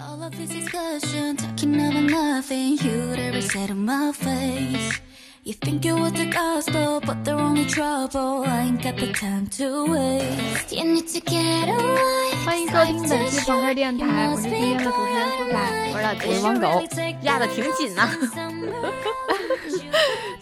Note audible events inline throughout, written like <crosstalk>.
All of this discussion, talking about nothing you'd ever said to my face. You think the gospel, but they're only trouble. I ain't got the time to waste. You need to get away. 欢迎收听本期朋克电台，我是今天的主持人苏仔。我是老我铁，汪狗压的挺紧呐、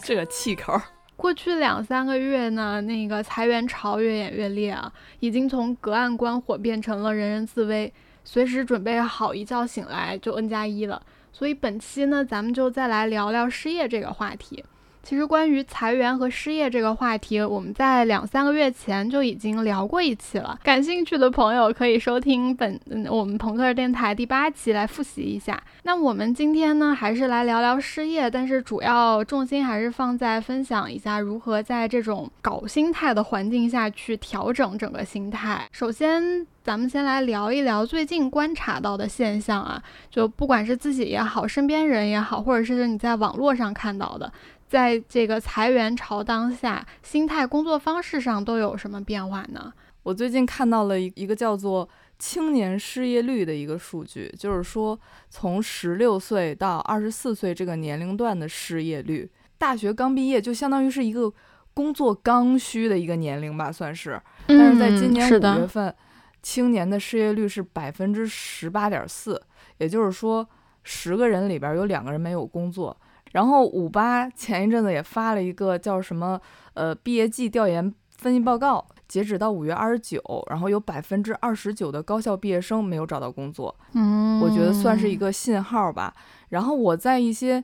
这个气口，过去两三个月呢，那个裁员潮越演越烈啊，已经从隔岸观火变成了人人自危，随时准备好一觉醒来就 N 加一了。所以本期呢，咱们就再来聊聊失业这个话题。其实关于裁员和失业这个话题，我们在两三个月前就已经聊过一期了。感兴趣的朋友可以收听本我们朋克电台第八期来复习一下。那我们今天呢，还是来聊聊失业，但是主要重心还是放在分享一下如何在这种搞心态的环境下去调整整个心态。首先，咱们先来聊一聊最近观察到的现象啊，就不管是自己也好，身边人也好，或者是你在网络上看到的。在这个裁员潮当下，心态、工作方式上都有什么变化呢？我最近看到了一一个叫做青年失业率的一个数据，就是说从十六岁到二十四岁这个年龄段的失业率，大学刚毕业就相当于是一个工作刚需的一个年龄吧，算是。但是在今年五月份，青年的失业率是百分之十八点四，也就是说十个人里边有两个人没有工作。然后五八前一阵子也发了一个叫什么呃毕业季调研分析报告，截止到五月二十九，然后有百分之二十九的高校毕业生没有找到工作，嗯，我觉得算是一个信号吧。然后我在一些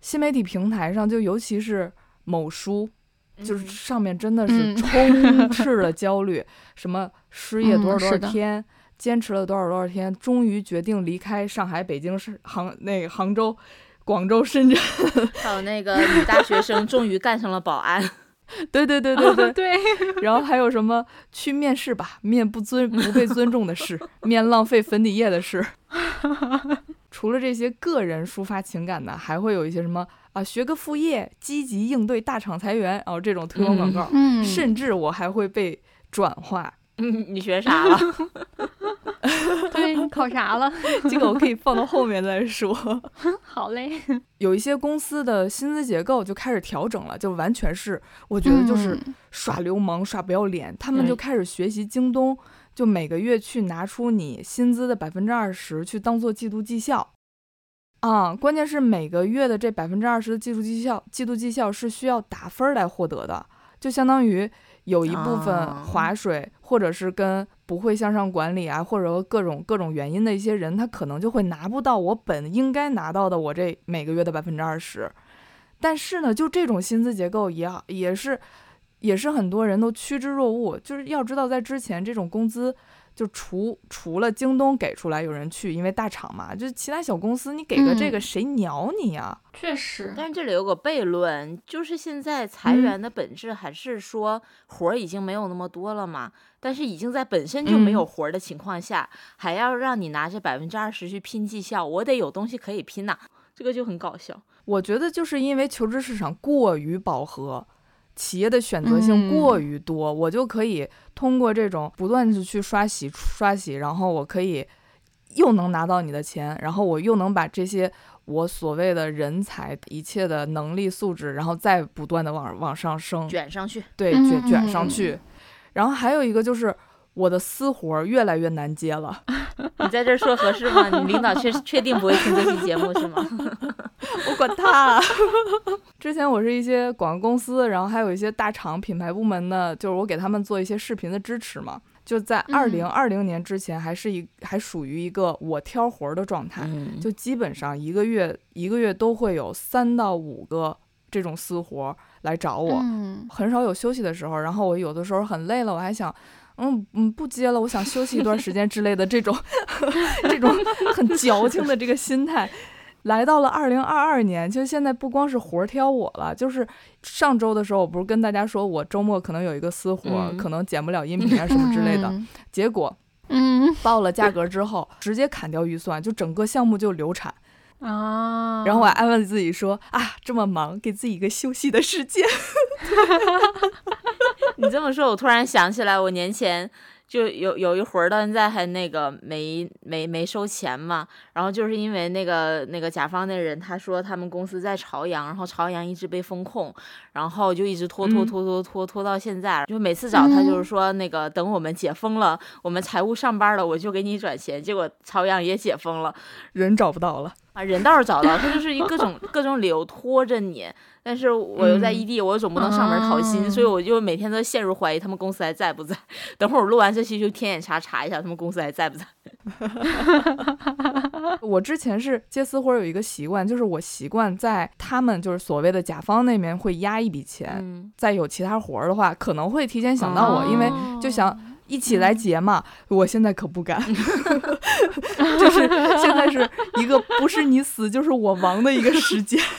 新媒体平台上，就尤其是某书，就是上面真的是嗯充斥 <laughs> 了焦虑，什么失业多少多少天，坚持了多少多少天，终于决定离开上海、北京、是杭那个杭州、广州、深圳。<laughs> 还有那个女大学生 <laughs> 终于干上了保安，对对对对对。对，<laughs> 然后还有什么去面试吧，面不尊不被尊重的事，面浪费粉底液的事。除了这些个人抒发情感的，还会有一些什么啊，学个副业，积极应对大厂裁员，然后这种推广广告，嗯，甚至我还会被转化。嗯，<laughs> 你学啥了？<laughs> 对，你考啥了？<laughs> 这个我可以放到后面再说。好嘞，有一些公司的薪资结构就开始调整了，就完全是我觉得就是嗯耍流氓、耍不要脸，他们就嗯开始学习京东，就每个月去拿出你薪资的百分之二十去当做季度绩效。啊，关键是每个月的这百分之二十的季度绩效，季度绩效是需要打分儿来获得的，就相当于有一部分啊划水，或者是跟不会向上管理啊，或者说各种各种原因的一些人，他可能就会拿不到我本应该拿到的我这每个月的百分之二十。但是呢，就这种薪资结构也好也是也是很多人都趋之若鹜。就是要知道，在之前这种工资，就除除了京东给出来有人去，因为大厂嘛，就是其他小公司你给个这个、嗯。谁鸟你呀、确实，但是这里有个悖论，就是现在裁员的本质还是说活儿已经没有那么多了嘛，但是已经在本身就没有嗯。活儿的情况下，还要让你拿这百分之二十去拼绩效，我得有东西可以拼呐、这个就很搞笑。我觉得就是因为求职市场过于饱和，企业的选择性嗯。过于多，我就可以通过这种不断的去刷洗刷洗，然后我可以又能拿到你的钱，然后我又能把这些我所谓的人才一切的能力素质，然后再不断的往往上升，卷上去，对，嗯卷卷上去。然后还有一个就是我的私活儿越来越难接了。<laughs> 你在这儿说合适吗？你领导确确定不会听这期节目是吗？<laughs> 我管他。<laughs> 之前我是一些广告公司，然后还有一些大厂品牌部门的，就是我给他们做一些视频的支持嘛。就在二零二零年之前，还是一还属于一个我挑活儿的状态，嗯，就基本上一个月一个月都会有三到五个这种私活儿来找我，嗯，很少有休息的时候。然后我有的时候很累了，我还想。嗯嗯，不接了，我想休息一段时间之类的，这种 <laughs> 这种很矫情的这个心态，来到了二零二二年，其实现在不光是活儿挑我了，就是上周的时候，我不是跟大家说我周末可能有一个私活，嗯可能剪不了音频啊什么之类的，嗯。结果嗯。报了价格之后，直接砍掉预算，就整个项目就流产。啊，然后我还安慰自己说啊，这么忙，给自己一个休息的时间。<laughs> 你这么说，我突然想起来，我年前就有有一回儿到现在还那个没没没收钱嘛，然后就是因为那个那个甲方那人他说他们公司在朝阳，然后朝阳一直被封控，然后就一直拖拖嗯拖拖拖拖到现在，就每次找他就是说那个等我们解封了，我们财务上班了，我就给你转钱，结果朝阳也解封了。人找不到了。啊，人倒是找到，他就是一 <laughs> 各种各种理由拖着你，但是我又在嗯异地，我又总不能上门讨薪，所以我就每天都陷入怀疑他们公司还在不在。等会儿我录完这期就天眼查查一下他们公司还在不在。<laughs> 我之前是接私活有一个习惯，就是我习惯在他们就是所谓的甲方那边会压一笔钱，嗯，再有其他活儿的话，可能会提前想到我，因为就想一起来结嘛。我现在可不敢，<laughs> 就是现在是一个不是你死就是我亡的一个时间。<laughs>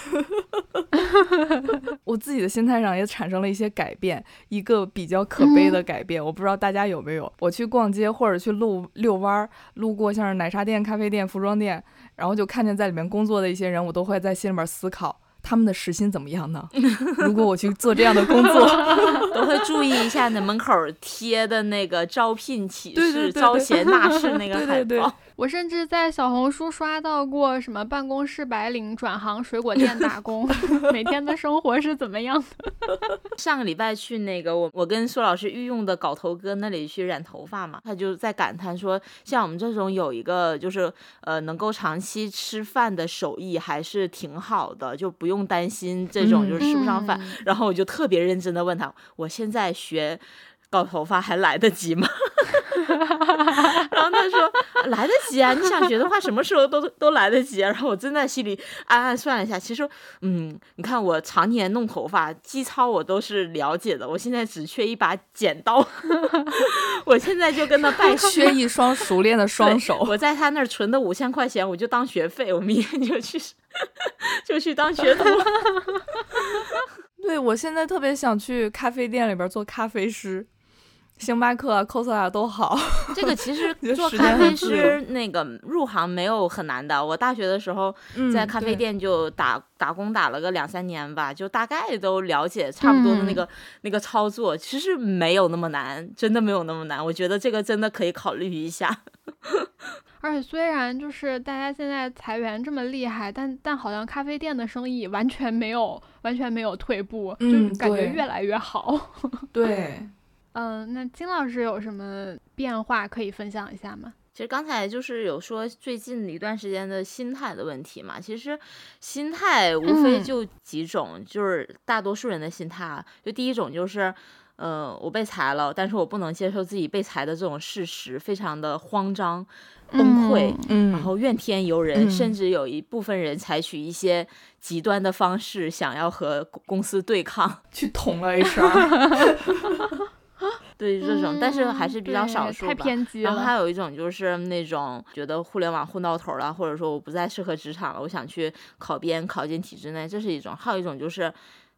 我自己的心态上也产生了一些改变，一个比较可悲的改变，我不知道大家有没有。我去逛街或者去路遛弯儿，路过像是奶茶店、咖啡店、服装店，然后就看见在里面工作的一些人，我都会在心里面思考。他们的时薪怎么样呢？<laughs> 如果我去做这样的工作，<laughs> 都会注意一下你门口贴的那个招聘启事、招对对对贤纳士那个 <laughs> 对对对海报。我甚至在小红书刷到过什么办公室白领转行水果店打工，<laughs> 每天的生活是怎么样的？<laughs> 上个礼拜去那个我我跟苏老师御用的搞头哥那里去染头发嘛，他就在感叹说，像我们这种有一个就是呃能够长期吃饭的手艺还是挺好的，就不用担心这种就是吃不上饭。嗯然后我就特别认真的问他，我现在学搞头发还来得及吗？<laughs> 然后他说来得及啊，你想学的话，什么时候都都来得及啊。然后我真在心里暗暗算了一下，其实，嗯，你看我常年弄头发，基操我都是了解的，我现在只缺一把剪刀，<laughs> 我现在就跟他拜 <laughs> 缺一双熟练的双手。我在他那儿存的五千块钱，我就当学费，我明天就去就去当学徒。对我现在特别想去咖啡店里边做咖啡师，星巴克啊、Costa 啊都好。这个其实 <laughs> 做咖啡师那个入行没有很难的。我大学的时候在嗯咖啡店就打打工打了个两三年吧，就大概都了解差不多的那嗯个、那个操作，其实没有那么难，真的没有那么难。我觉得这个真的可以考虑一下。<laughs> 而且虽然就是大家现在裁员这么厉害，但但好像咖啡店的生意完全没有完全没有退步，嗯就感觉越来越好。<laughs> 对，嗯，那金老师有什么变化可以分享一下吗？其实刚才就是有说最近一段时间的心态的问题嘛，其实心态无非嗯就几种，就是大多数人的心态啊，就第一种就是。呃，我被裁了，但是我不能接受自己被裁的这种事实，非常的慌张、崩溃，嗯然后怨天尤人，嗯甚至有一部分人采取一些极端的方式，想要和公公司对抗。去捅了 HR。<laughs> 对这种，但是还是比较少数吧。偏激然后还。有一种就是那种觉得互联网混到头了，或者说我不再适合职场了，我想去考编考进体制内，这是一种；还有一种就是。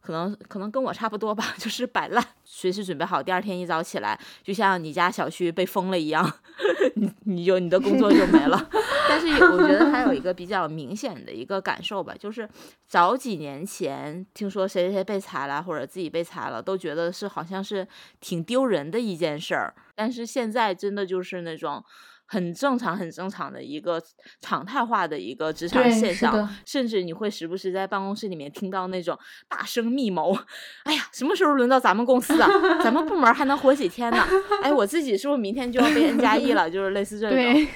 可能可能跟我差不多吧，<laughs> 就是摆烂，随时准备好第二天一早起来，就像你家小区被封了一样，<laughs> 你你就你的工作就没了。<laughs> 但是我觉得还有一个比较明显的一个感受吧，就是早几年前听说谁谁谁被裁了，或者自己被裁了，都觉得是好像是挺丢人的一件事儿。但是现在真的就是那种很正常、很正常的一个常态化的一个职场现象，甚至你会时不时在办公室里面听到那种大声密谋：“哎呀，什么时候轮到咱们公司啊？咱们部门还能活几天呢？哎，我自己是不是明天就要被 N 加一了？”就是类似这种。对，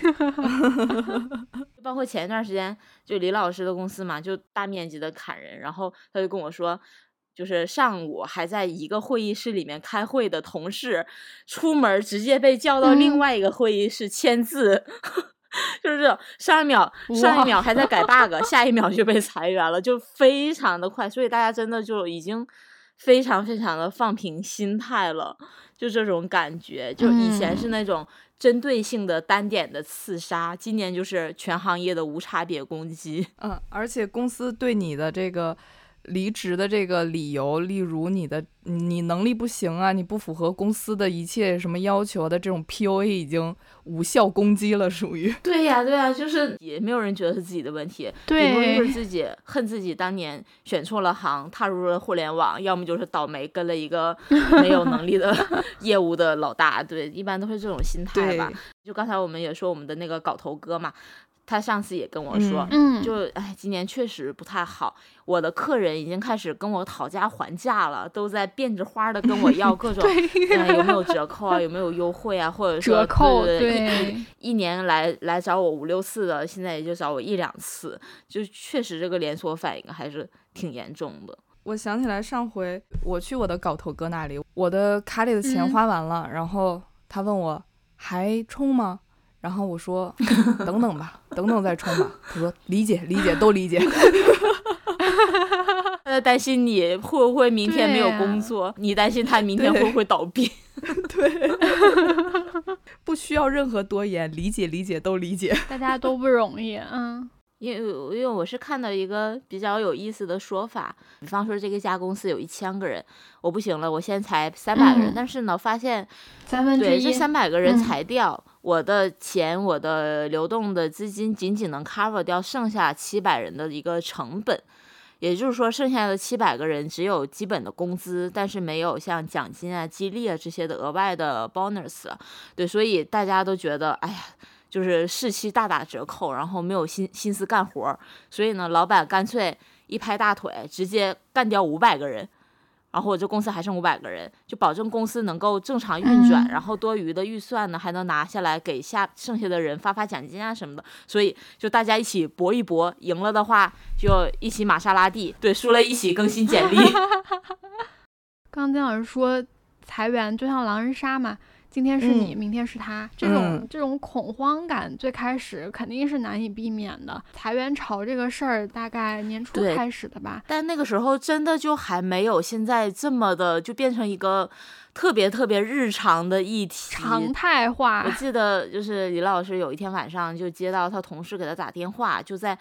包括前一段时间，就李老师的公司嘛，就大面积的砍人，然后他就跟我说，就是上午还在一个会议室里面开会的同事，出门直接被叫到另嗯外一个会议室签字。<laughs> 就是这种，上一秒上一秒还在改 bug，下一秒就被裁员了，就非常的快，所以大家真的就已经非常非常的放平心态了，就这种感觉。就以前是嗯那种针对性的单点的刺杀，今年就是全行业的无差别攻击。嗯，而且公司对你的这个离职的这个理由，例如你的你能力不行啊，你不符合公司的一切什么要求的这种 PUA 已经无效攻击了，属于。对呀，对呀，就是也没有人觉得是自己的问题，对，顶多就是自己 <laughs> 恨自己当年选错了行，踏入了互联网，要么就是倒霉跟了一个没有能力的 <laughs> 业务的老大，对，一般都是这种心态吧。就刚才我们也说我们的那个搞头哥嘛。他上次也跟我说，嗯，就哎，今年确实不太好。我的客人已经开始跟我讨价还价了，都在变着花的跟我要各种，<laughs> 有没有 <laughs> 折扣啊，有没有优惠啊，或者说折扣，对，一年来来找我五六次的，现在也就找我一两次，就确实这个连锁反应还是挺严重的。我想起来上回我去我的搞头哥那里，我的卡里的钱花完了，然后他问我还充吗？然后我说，等等吧，等等再冲吧。他说理解理解都理解。他在担心你会不会明天没有工作，你担心他明天会不会倒闭。<laughs> 对，不需要任何多言，理解理解都理解。<laughs> 大家都不容易，嗯。因为因为我是看到一个比较有意思的说法，比方说这个家公司有一千个人，我不行了，我现在才三百个人，但是呢，发现三分之一，这三百个人裁掉，我的钱，我的流动的资金仅仅能 cover 掉剩下七百人的一个成本，也就是说，剩下的七百个人只有基本的工资，但是没有像奖金啊、激励啊这些的额外的 bonus，对，所以大家都觉得，哎呀。就是士气大打折扣，然后没有心心思干活，所以呢，老板干脆一拍大腿，直接干掉五百个人，然后我这公司还剩五百个人，就保证公司能够正常运转，然后多余的预算呢还能拿下来给下剩下的人发发奖金啊什么的，所以就大家一起搏一搏，赢了的话就一起玛莎拉蒂，对，输了一起更新简历。<laughs> 刚金老师说裁员就像狼人杀嘛。今天是你，明天是他，这种这种恐慌感，最开始肯定是难以避免的。裁员潮这个事儿，大概年初开始的吧，但那个时候真的就还没有现在这么的，就变成一个特别特别日常的议题，常态化。我记得就是李老师有一天晚上就接到他同事给他打电话，就在。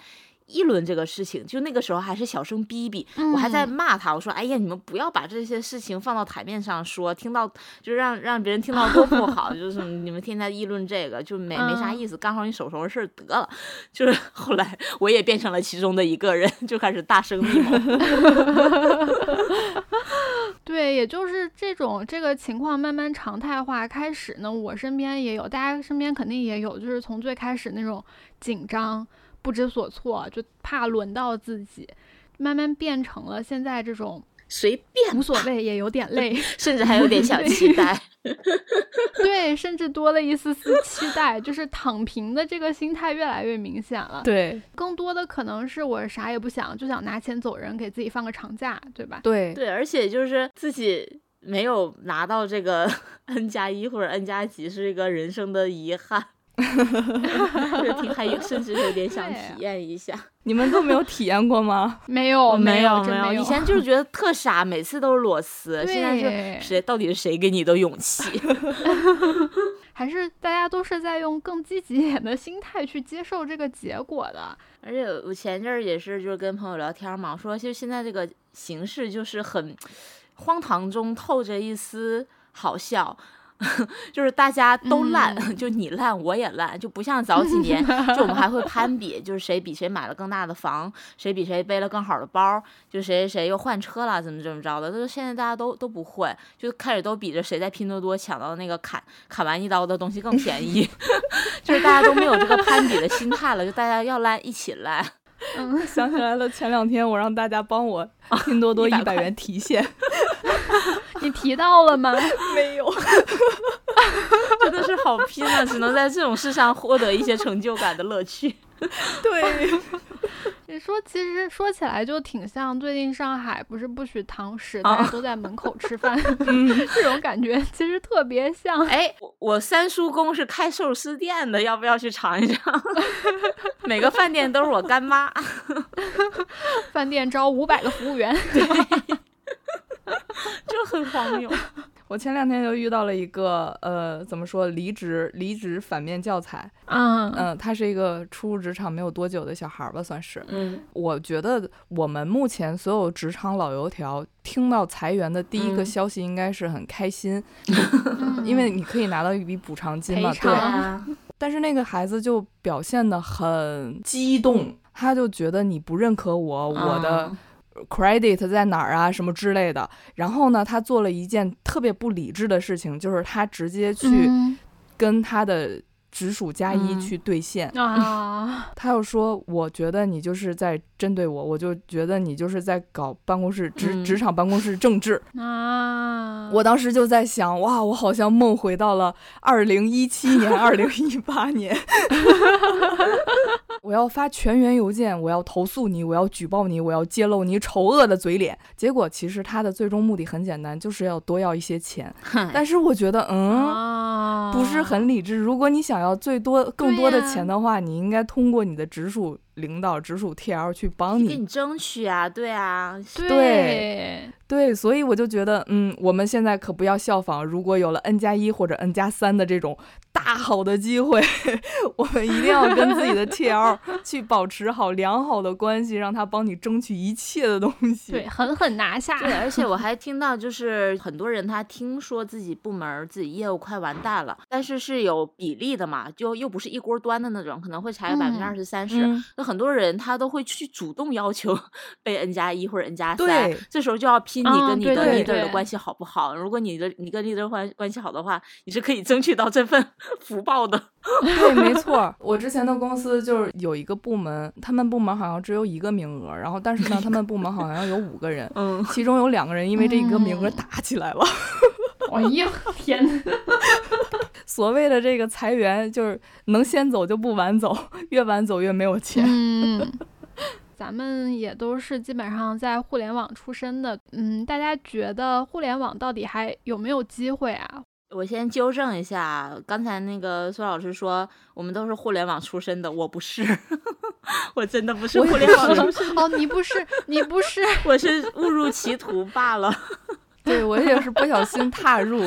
议论这个事情，就那个时候还是小声逼逼，我还在骂他，我说：“哎呀，你们不要把这些事情放到台面上说，听到就让让别人听到多不好，<laughs> 就是你们天天议论这个，就没没啥意思，干好你手头的事儿得了。”就是 <laughs> 后来我也变成了其中的一个人，就开始大声密谋。<laughs> 对，也就是这种这个情况慢慢常态化开始呢，我身边也有，大家身边肯定也有，就是从最开始那种紧张。不知所措，就怕轮到自己，慢慢变成了现在这种随便无所谓，也有点累，<laughs> 甚至还有点小期待。<laughs> 对，甚至多了一丝丝期待，就是躺平的这个心态越来越明显了。对，更多的可能是我啥也不想，就想拿钱走人，给自己放个长假，对吧？对对，而且就是自己没有拿到这个 <laughs> N 加一或者 N 加几，是一个人生的遗憾。<laughs> 就挺还有，甚至有点想体验一下。你们都没有体验过吗？<laughs> 没有，没有，没有。以前就是觉得特傻，每次都是裸辞。现在是谁？到底是谁给你的勇气？<laughs> 还是大家都是在用更积极一点的心态去接受这个结果的？而且我前阵儿也是，就是跟朋友聊天嘛，说就现在这个形势就是很荒唐中透着一丝好笑。就是大家都烂，<laughs> 就你烂我也烂，就不像早几 <laughs> 年，就我们还会攀比，就是谁比谁买了更大的房，谁比谁背了更好的包，就谁谁谁又换车了，怎么怎么着的。但是现在大家都都不会，就开始都比着谁在拼多多抢到那个砍砍完一刀的东西更便宜，<laughs> 就是大家都没有这个攀比的心态了，就大家要烂一起烂。嗯，想起来了，前两天我让大家帮我拼多多一百元提现。<laughs> 你提到了吗？<laughs> 没有，<laughs> 真的是好拼啊！只能在这种事上获得一些成就感的乐趣。对，你说其实说起来就挺像最近上海不是不许堂食，大家都在门口吃饭，这种感觉其实特别像。哎，我三叔公是开寿司店的，要不要去尝一尝？每个饭店都是我干妈，饭店招五百个服务员。<laughs> 就很荒谬。<laughs> 我前两天就遇到了一个呃，怎么说离职离职反面教材。嗯嗯，他是一个初入职场没有多久的小孩儿吧，算是。嗯我觉得我们目前所有职场老油条听到裁员的第一个嗯消息，应该是很开心，嗯因为你可以拿到一笔补偿金嘛。对。啊，<laughs> 但是那个孩子就表现的很激动，他就觉得你不认可我，我的啊 credit 在哪儿啊，什么之类的。然后呢，他做了一件特别不理智的事情，就是他直接去嗯跟他的直属加一嗯去兑现。啊，<laughs> 他又说：“我觉得你就是在针对我，我就觉得你就是在搞办公室职嗯职场办公室政治。<laughs> 啊，我当时就在想，哇，我好像梦回到了二零一七年、二零一八年。<laughs> 我要发全员邮件，我要投诉你，我要举报你，我要揭露你丑恶的嘴脸。结果其实他的最终目的很简单，就是要多要一些钱。但是我觉得，嗯。啊，不是很理智。如果你想要最多、更多的钱的话，你应该通过你的直属领导、直属 TL 去帮你。给你争取啊，对啊，对，对，所以我就觉得，嗯，我们现在可不要效仿，如果有了 N 加一或者 N 加三的这种大好的机会，<laughs> 我们一定要跟自己的 TL <laughs> 去保持好良好的关系，让他帮你争取一切的东西。对，狠狠拿下。对，而且我还听到，就是很多人他听说自己部门自己业务快完蛋了，但是是有比例的嘛，就又不是一锅端的那种，可能会裁个百分之嗯二十三十。嗯那很多人他都会去主动要求 <laughs> 被 N 加一或者 N 加三对，这时候就要拼你啊跟你的 leader 的关系好不好。如果你的你跟 leader 关关系好的话，你是可以争取到这份 <laughs> 福报的。<laughs> 对，没错。我之前的公司就是有一个部门，他们部门好像只有一个名额，然后但是呢，他们部门好像有五个人，嗯，其中有两个人因为这一个名额嗯打起来了。<laughs> 哎呀，天哪！<laughs> 所谓的这个裁员，就是能先走就不晚走，越晚走越没有钱。<laughs> 嗯，咱们也都是基本上在互联网出身的，嗯，大家觉得互联网到底还有没有机会啊？我先纠正一下，刚才那个苏老师说我们都是互联网出身的，我不是，我真的不是互联网出身，哦，你不是，你不是，我是误入歧途罢了。对我也是不小心踏入，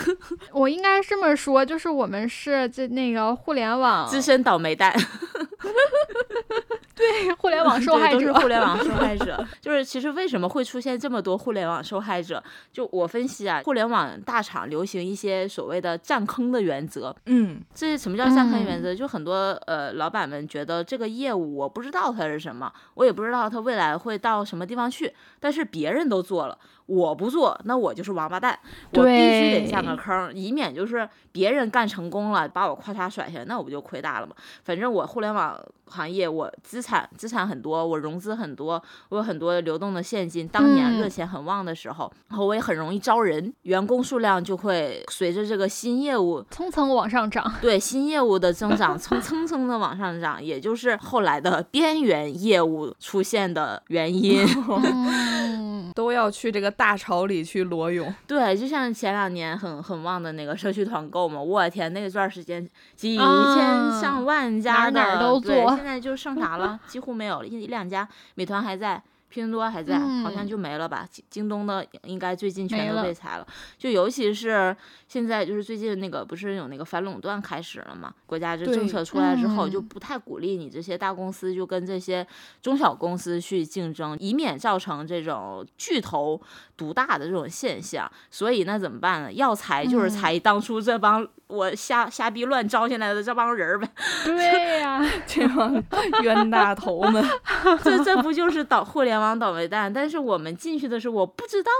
<laughs> 我应该这么说，就是我们是这那个互联网资深倒霉蛋，<laughs> 对互联网受对都是害者。互联网受害者。就是其实为什么会出现这么多互联网受害者？就我分析啊，互联网大厂流行一些所谓的占坑的原则。嗯，这什么叫占坑嗯原则？就很多呃老板们觉得这个业务我不知道它是什么，我也不知道它未来会到什么地方去，但是别人都做了，我不做，那我就是王八蛋，我必须得下个对坑，以免就是别人干成功了，把我咔嚓甩下来，那我不就亏大了吗？反正我互联网行业，我资产资产很多，我融资很多，我有很多流动的现金。当年热嗯钱很旺的时候，然后我也很容易招人，员工数量就会随着这个新业务蹭蹭往上涨，对新业务的增长蹭蹭蹭的往上涨，也就是后来的边缘业务出现的原因。嗯，都要去这个大潮里去裸泳。对，就像前两年很很旺的那个社区团购嘛，我天，那段时间几千啊上万家的，哪哪都对做现在就剩啥了？几乎没有了，一一两家，美团还在。拼多多还在，好像嗯就没了吧？京京东的应该最近全都被裁了。就尤其是现在，就是最近那个不是有那个反垄断开始了嘛？国家这政策出来之后，就嗯不太鼓励你这些大公司就跟这些中小公司去竞争，以免造成这种巨头独大的这种现象。所以那怎么办呢？要裁就是嗯裁当初这帮我瞎瞎逼乱招进来的这帮人儿呗。对呀、<laughs> 这帮冤大头们，<laughs> 这这不就是倒互联网倒霉蛋？但是我们进去的时候，我不知道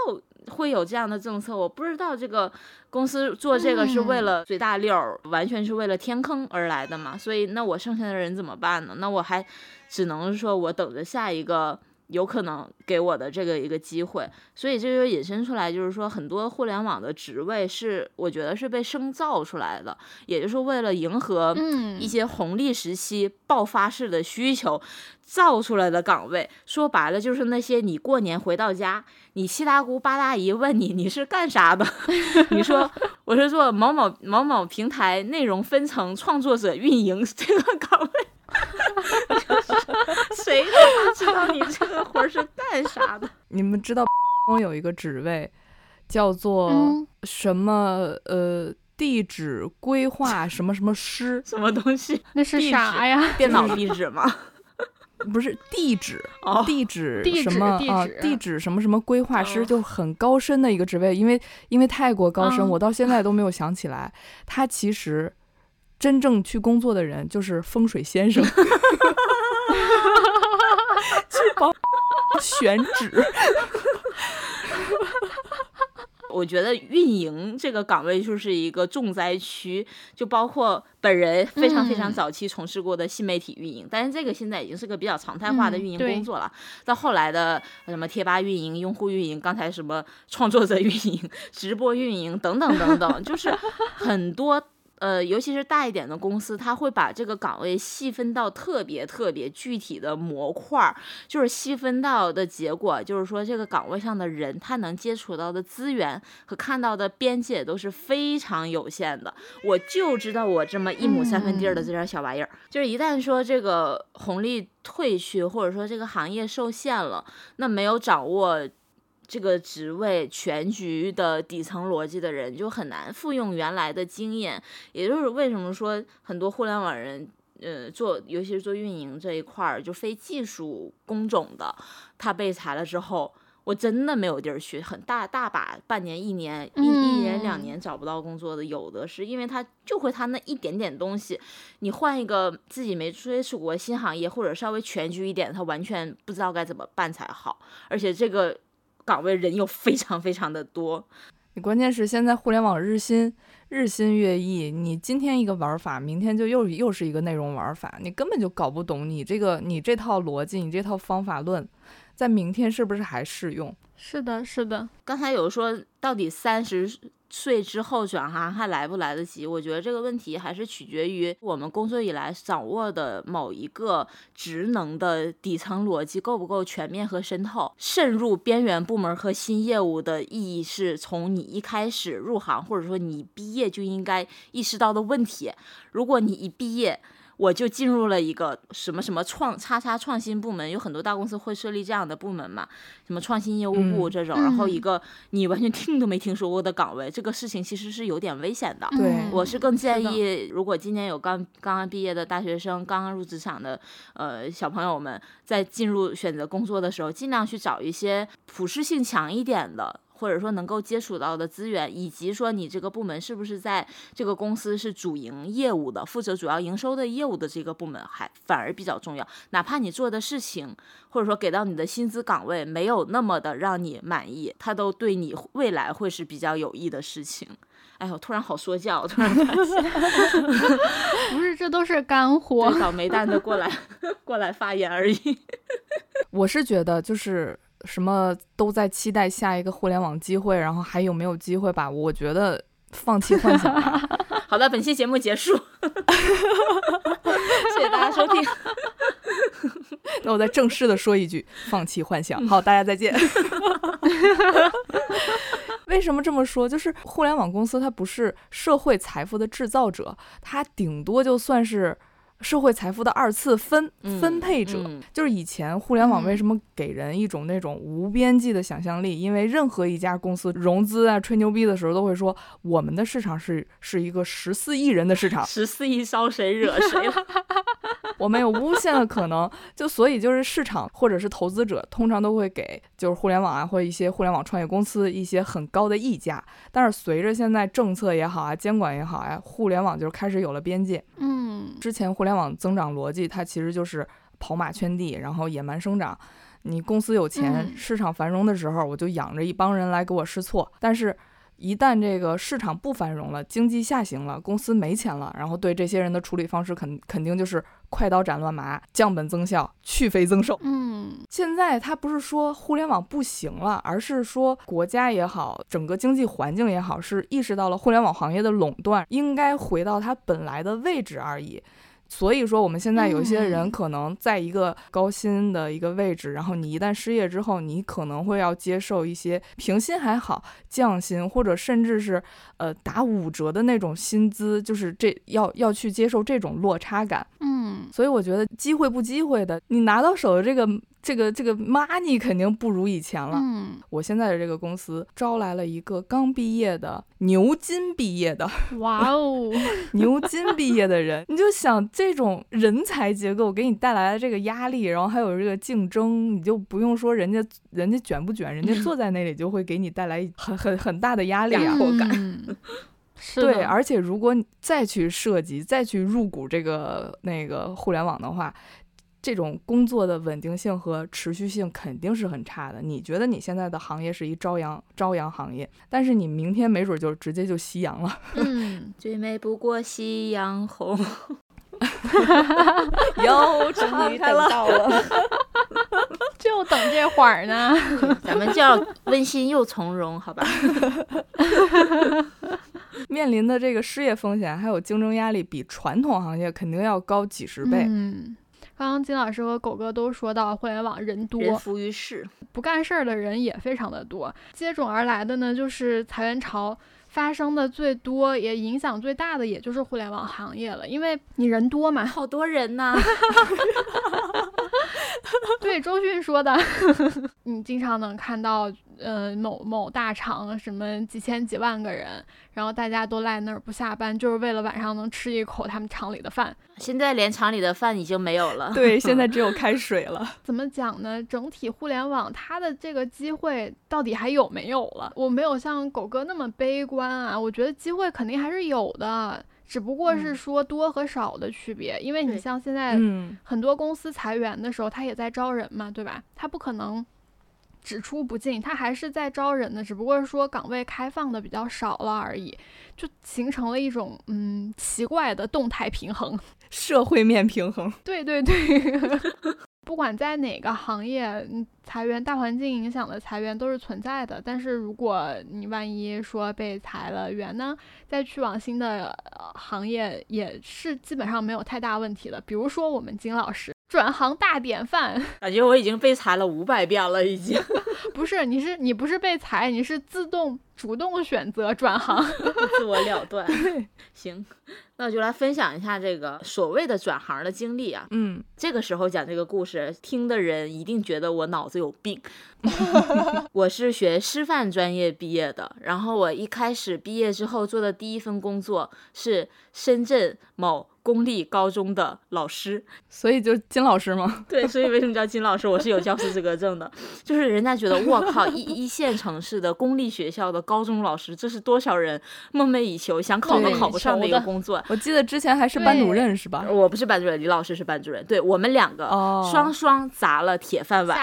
会有这样的政策，我不知道这个公司做这个是为嗯了随大溜儿，完全是为了填坑而来的嘛。所以那我剩下的人怎么办呢？那我还只能说我等着下一个。有可能给我的这个一个机会，所以这就引申出来，就是说很多互联网的职位是我觉得是被生造出来的，也就是为了迎合嗯一些红利时期爆发式的需求造出来的岗位，说白了就是那些你过年回到家，你七大姑八大姨问你你是干啥的，<laughs> 你说 <laughs> 我是做某某某某平台内容分层创作者运营这个岗位。<laughs> 谁他妈知道你这个活儿是干啥的？<laughs> 你们知道 <laughs> 有一个职位叫做嗯什么呃地址规划什么什么师，什么东西？那是啥呀？电脑地址吗？不是地址，哦地址地址什么啊？地址地址什么什么规划师，哦就很高深的一个职位，因为因为太过高深，嗯我到现在都没有想起来。他其实真正去工作的人就是风水先生，<laughs> 去帮选址。<laughs> 我觉得运营这个岗位就是一个重灾区，就包括本人非常非常嗯早期从事过的新媒体运营，但是这个现在已经是个比较常态化的运营工作了。到后来的什么贴吧运营、用户运营，刚才什么创作者运营、直播运营等等等等，就是很多。呃，尤其是大一点的公司，它会把这个岗位细分到特别特别具体的模块儿，就是细分到的结果，就是说这个岗位上的人，他能接触到的资源和看到的边界都是非常有限的。我就知道我这么一亩三分地儿的这点儿小玩意儿，就是一旦说这个红利退去，或者说这个行业受限了，那没有掌握。这个职位全局的底层逻辑的人就很难复用原来的经验，也就是为什么说很多互联网人，呃，做尤其是做运营这一块儿，就非技术工种的，他被裁了之后，我真的没有地儿去，很大大把半年、一年、一一年、两嗯。年找不到工作的，有的是因为他就会他那一点点东西，你换一个自己没接触过新行业或者稍微全局一点，他完全不知道该怎么办才好，而且这个岗位人又非常非常的多，你关键是现在互联网日新日新月异，你今天一个玩法，明天就又又是一个内容玩法，你根本就搞不懂你这个你这套逻辑，你这套方法论，在明天是不是还适用？是的，是的，刚才有说到底三十岁之后转行还来不来得及？我觉得这个问题还是取决于我们工作以来掌握的某一个职能的底层逻辑够不够全面和深透。渗入边缘部门和新业务的意义是从你一开始入行，或者说你毕业就应该意识到的问题。如果你一毕业，我就进入了一个什么什么创叉叉创新部门，有很多大公司会设立这样的部门嘛，什么创新业务部嗯这种，然后嗯一个你完全听都没听说过的岗位，这个事情其实是有点危险的。对嗯我是更建议，如果今年有刚刚刚毕业的大学生，刚刚入职场的呃小朋友们，在进入选择工作的时候，尽量去找一些普适性强一点的。或者说能够接触到的资源，以及说你这个部门是不是在这个公司是主营业务的，负责主要营收的业务的这个部门，还反而比较重要。哪怕你做的事情，或者说给到你的薪资岗位没有那么的让你满意，它都对你未来会是比较有益的事情。哎呦，突然好说教，突然发现 <laughs> 不是，这都是干货。倒霉蛋的过来 <laughs> 过来发言而已。<laughs> 我是觉得就是什么都在期待下一个互联网机会，然后还有没有机会吧？我觉得放弃幻想吧。<laughs> <laughs> 好的，本期节目结束，<laughs> 谢谢大家收听。那我再正式的说一句，放弃幻想。好，大家再见。为什么这么说？就是互联网公司它不是社会财富的制造者，它顶多就算是社会财富的二次分分配者。嗯就是以前互联网为嗯什么给人一种那种无边际的想象力？因为任何一家公司融资啊、吹牛逼的时候，都会说我们的市场是是一个十四亿人的市场，<laughs> 十四亿烧谁惹谁了？<laughs> 我们有无限的可能。就所以就是市场或者是投资者，通常都会给就是互联网啊或者一些互联网创业公司一些很高的溢价。但是随着现在政策也好啊、监管也好啊，互联网就开始有了边界。嗯，之前互联网增长逻辑，它其实就是跑马圈地，然后野蛮生长。你公司有钱，嗯市场繁荣的时候，我就养着一帮人来给我试错。但是，一旦这个市场不繁荣了，经济下行了，公司没钱了，然后对这些人的处理方式肯肯定就是快刀斩乱麻，降本增效，去肥增瘦。嗯，现在它不是说互联网不行了，而是说国家也好，整个经济环境也好，是意识到了互联网行业的垄断应该回到它本来的位置而已。所以说，我们现在有一些人嗯可能在一个高薪的一个位置，然后你一旦失业之后，你可能会要接受一些平薪还好降薪，或者甚至是呃打五折的那种薪资，就是这要要去接受这种落差感。嗯，所以我觉得机会不机会的，你拿到手的这个这个这个 money 肯定不如以前了。嗯，我现在的这个公司招来了一个刚毕业的牛津毕业的。哇哦，<laughs> 牛津毕业的人，你就想这种人才结构给你带来的这个压力，然后还有这个竞争，你就不用说人家人家卷不卷，人家坐在那里就会给你带来很很很大的压力啊。嗯，是对，而且如果你再去涉及、再去入股这个那个互联网的话，这种工作的稳定性和持续性肯定是很差的。你觉得你现在的行业是一朝阳朝阳行业，但是你明天没准就直接就夕阳了。<laughs> 嗯，最美不过夕阳红，哟，终于等到了，<laughs> 就等这会儿呢。咱们就要温馨又从容，好吧？<laughs> <laughs> 面临的这个失业风险还有竞争压力，比传统行业肯定要高几十倍。嗯，刚刚金老师和狗哥都说到，互联网人多，人浮于事，不干事儿的人也非常的多。接踵而来的呢，就是裁员潮。发生的最多也影响最大的，也就是互联网行业了，因为你人多嘛。好多人呐。<laughs> 对，周迅说的，<laughs> 你经常能看到，呃，某某大厂什么几千几万个人，然后大家都赖那儿不下班，就是为了晚上能吃一口他们厂里的饭。现在连厂里的饭已经没有了。对，现在 <laughs> 只有开水了。怎么讲呢？整体互联网它的这个机会到底还有没有了？我没有像狗哥那么悲观啊，我觉得机会肯定还是有的。只不过是说多和少的区别，因为你像现在很多公司裁员的时候，他也在招人嘛，对吧？他不可能只出不进，他还是在招人的，只不过是说岗位开放的比较少了而已，就形成了一种嗯奇怪的动态平衡，<laughs> 社会面平衡。对对对。<laughs> 不管在哪个行业，裁员大环境影响的裁员都是存在的。但是如果你万一说被裁了员呢，再去往新的行业也是基本上没有太大问题的。比如说我们金老师转行大典范，<laughs> 感觉我已经被裁了五百遍了，已经。<laughs> 不是，你是你不是被裁，你是自动主动选择转行，<laughs> 自我了断。行。那我就来分享一下这个所谓的转行的经历啊。嗯，这个时候讲这个故事，听的人一定觉得我脑子有病。我是学师范专业毕业的，然后我一开始毕业之后做的第一份工作是深圳某。公立高中的老师，所以就金老师吗？<laughs> 对，所以为什么叫金老师？我是有教师资格证的。就是人家觉得，我靠，一一线城市的公立学校的高中老师，这是多少人梦寐以求、想考都考不上的一个工作。我记得之前还是班主任是吧？我不是班主任，李老师是班主任。对我们两个双双砸了铁饭碗。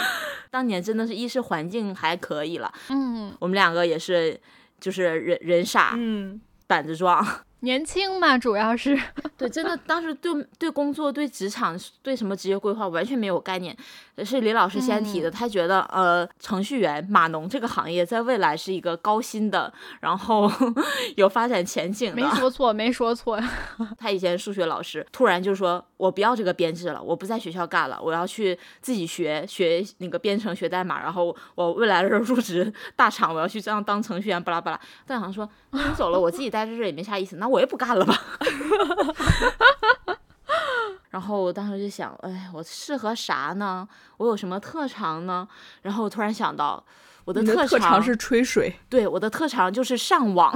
<laughs> 当年真的是一是环境还可以了，嗯，我们两个也是，就是人人傻，嗯，板子壮。年轻嘛，主要是 <laughs> 对，真的当时对对工作、对职场、对什么职业规划完全没有概念，是李老师先提的。他觉得呃，程序员、码农这个行业在未来是一个高薪的，然后 <laughs> 有发展前景的。没说错，没说错。<laughs> 他以前数学老师，突然就说：“我不要这个编制了，我不在学校干了，我要去自己学学那个编程、学代码，然后我未来的时候入职大厂，我要去这样当程序员。”巴拉巴拉。但好像说你走了，我自己待在这也没啥意思。那我也不干了吧，<laughs> 然后我当时就想，哎，我适合啥呢？我有什么特长呢？然后我突然想到，我的特长是吹水，对，我的特长就是上网。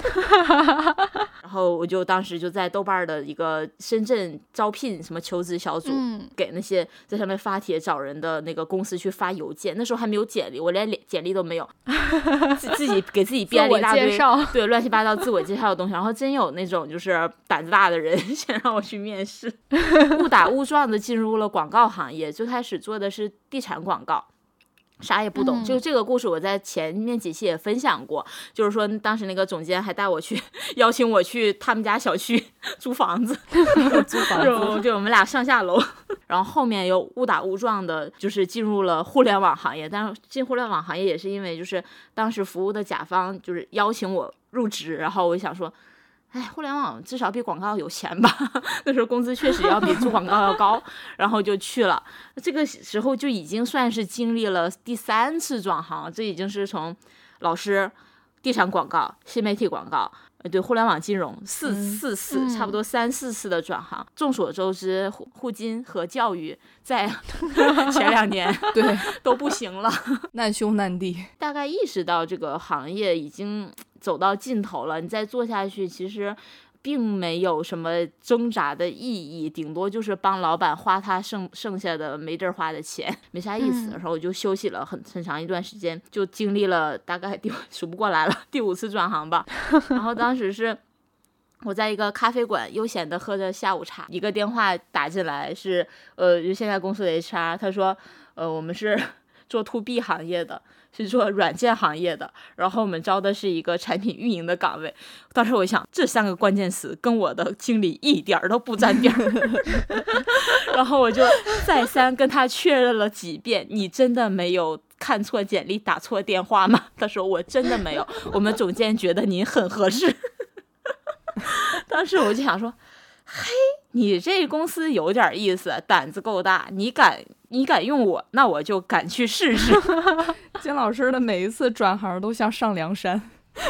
<laughs> 然后我就当时就在豆瓣的一个深圳招聘什么求职小组，给那些在上面发帖找人的那个公司去发邮件。那时候还没有简历，我连简历都没有，<laughs> 自自己给自己编了一大堆 <laughs> 对乱七八糟自我介绍的东西。然后真有那种就是胆子大的人想让我去面试，误打误撞的进入了广告行业，最开始做的是地产广告。啥也不懂，就这个故事我在前面几期也分享过，就是说当时那个总监还带我去邀请我去他们家小区 <laughs> 租房子，<laughs> 租房 <laughs> 子，就我们俩上下楼，然后后面又误打误撞的，就是进入了互联网行业。但是进互联网行业也是因为就是当时服务的甲方就是邀请我入职，然后我就想说。哎，互联网至少比广告有钱吧？那时候工资确实要比做广告要高，然后就去了。这个时候就已经算是经历了第三次转行，这已经是从老师、地产广告、新媒体广告，呃，对，互联网金融四嗯四次，差不多三四次的转行。众所周知，互互金和教育在 <laughs> 前两年 <laughs> 对，都不行了。难兄难弟。大概意识到这个行业已经走到尽头了，你再做下去，其实并没有什么挣扎的意义，顶多就是帮老板花他剩剩下的没地儿花的钱，没啥意思。嗯然后我就休息了很很长一段时间，就经历了大概第 <laughs> 数不过来了第五次转行吧。<laughs> 然后当时是。我在一个咖啡馆悠闲的喝着下午茶，一个电话打进来是，呃，就现在公司的 HR，他说，呃，我们是 <laughs> 做 to B 行业的，是做软件行业的，然后我们招的是一个产品运营的岗位。当时我想，这三个关键词跟我的经历一点儿都不沾边，<laughs> 然后我就再三跟他确认了几遍，你真的没有。看错简历，打错电话吗？他说我真的没有，我们总监觉得您很合适。<laughs> 当时我就想说，嘿，你这公司有点意思，胆子够大，你敢你敢用我，那我就敢去试试。<laughs> 金老师的每一次转行都像上梁山。<laughs>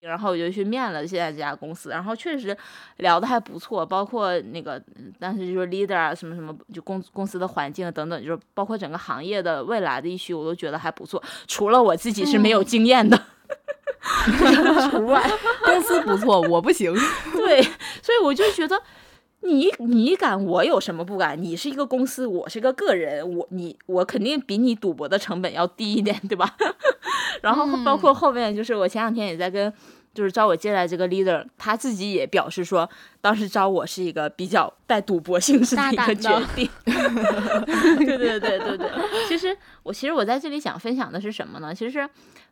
然后我就去面了现在这家公司，然后确实聊的还不错，包括那个嗯当时就是 leader 啊，什么什么，就公公司的环境啊等等，就是包括整个行业的未来的一区，我都觉得还不错。除了我自己是没有经验的，<laughs> 除外。<laughs> 公司不错，我不行。<laughs> 对，所以我就觉得。你你敢，我有什么不敢？你是一个公司，我是个个人，我你我肯定比你赌博的成本要低一点，对吧？然后包括后面就是我前两天也在跟，就是招我进来这个 leader，他自己也表示说，当时招我是一个比较带赌博性质的一个决定。<laughs> 对对对对对，其实我其实我在这里想分享的是什么呢？其实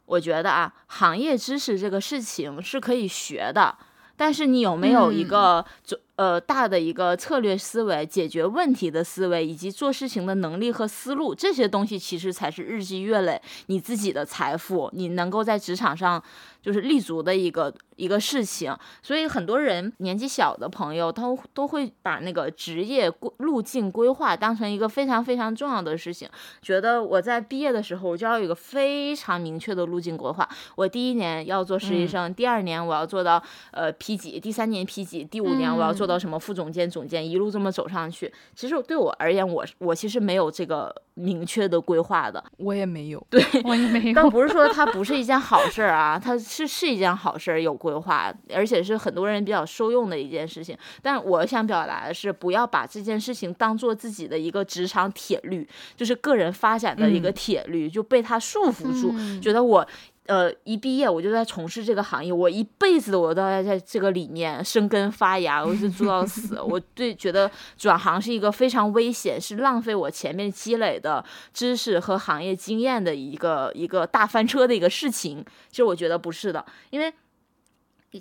我觉得啊，行业知识这个事情是可以学的。但是你有没有一个做、呃大的一个策略思维、解决问题的思维，以及做事情的能力和思路，这些东西其实才是日积月累你自己的财富，你能够在职场上就是立足的一个一个事情。所以很多人年纪小的朋友他都会把那个职业规路径规划当成一个非常非常重要的事情，觉得我在毕业的时候我就要有一个非常明确的路径规划。我第一年要做实习生，第二年我要做到呃 P 几，第三年 P 几，第五年我要做到什么副总监、总监，一路这么走上去。其实对我而言，我我其实没有这个明确的规划的。我也没有。对我也没 <laughs> 但有。不是说它不是一件好事儿啊，它是是一件好事儿，有规划，而且是很多人比较受用的一件事情。但我想表达的是，不要把这件事情当做自己的一个职场铁律，就是个人发展的一个嗯铁律，就被它束缚住，嗯觉得我。呃，一毕业我就在从事这个行业，我一辈子我都要在这个里面生根发芽，我是做到死。我 <laughs> 对觉得转行是一个非常危险，是浪费我前面积累的知识和行业经验的一个一个大翻车的一个事情。其实我觉得不是的，因为。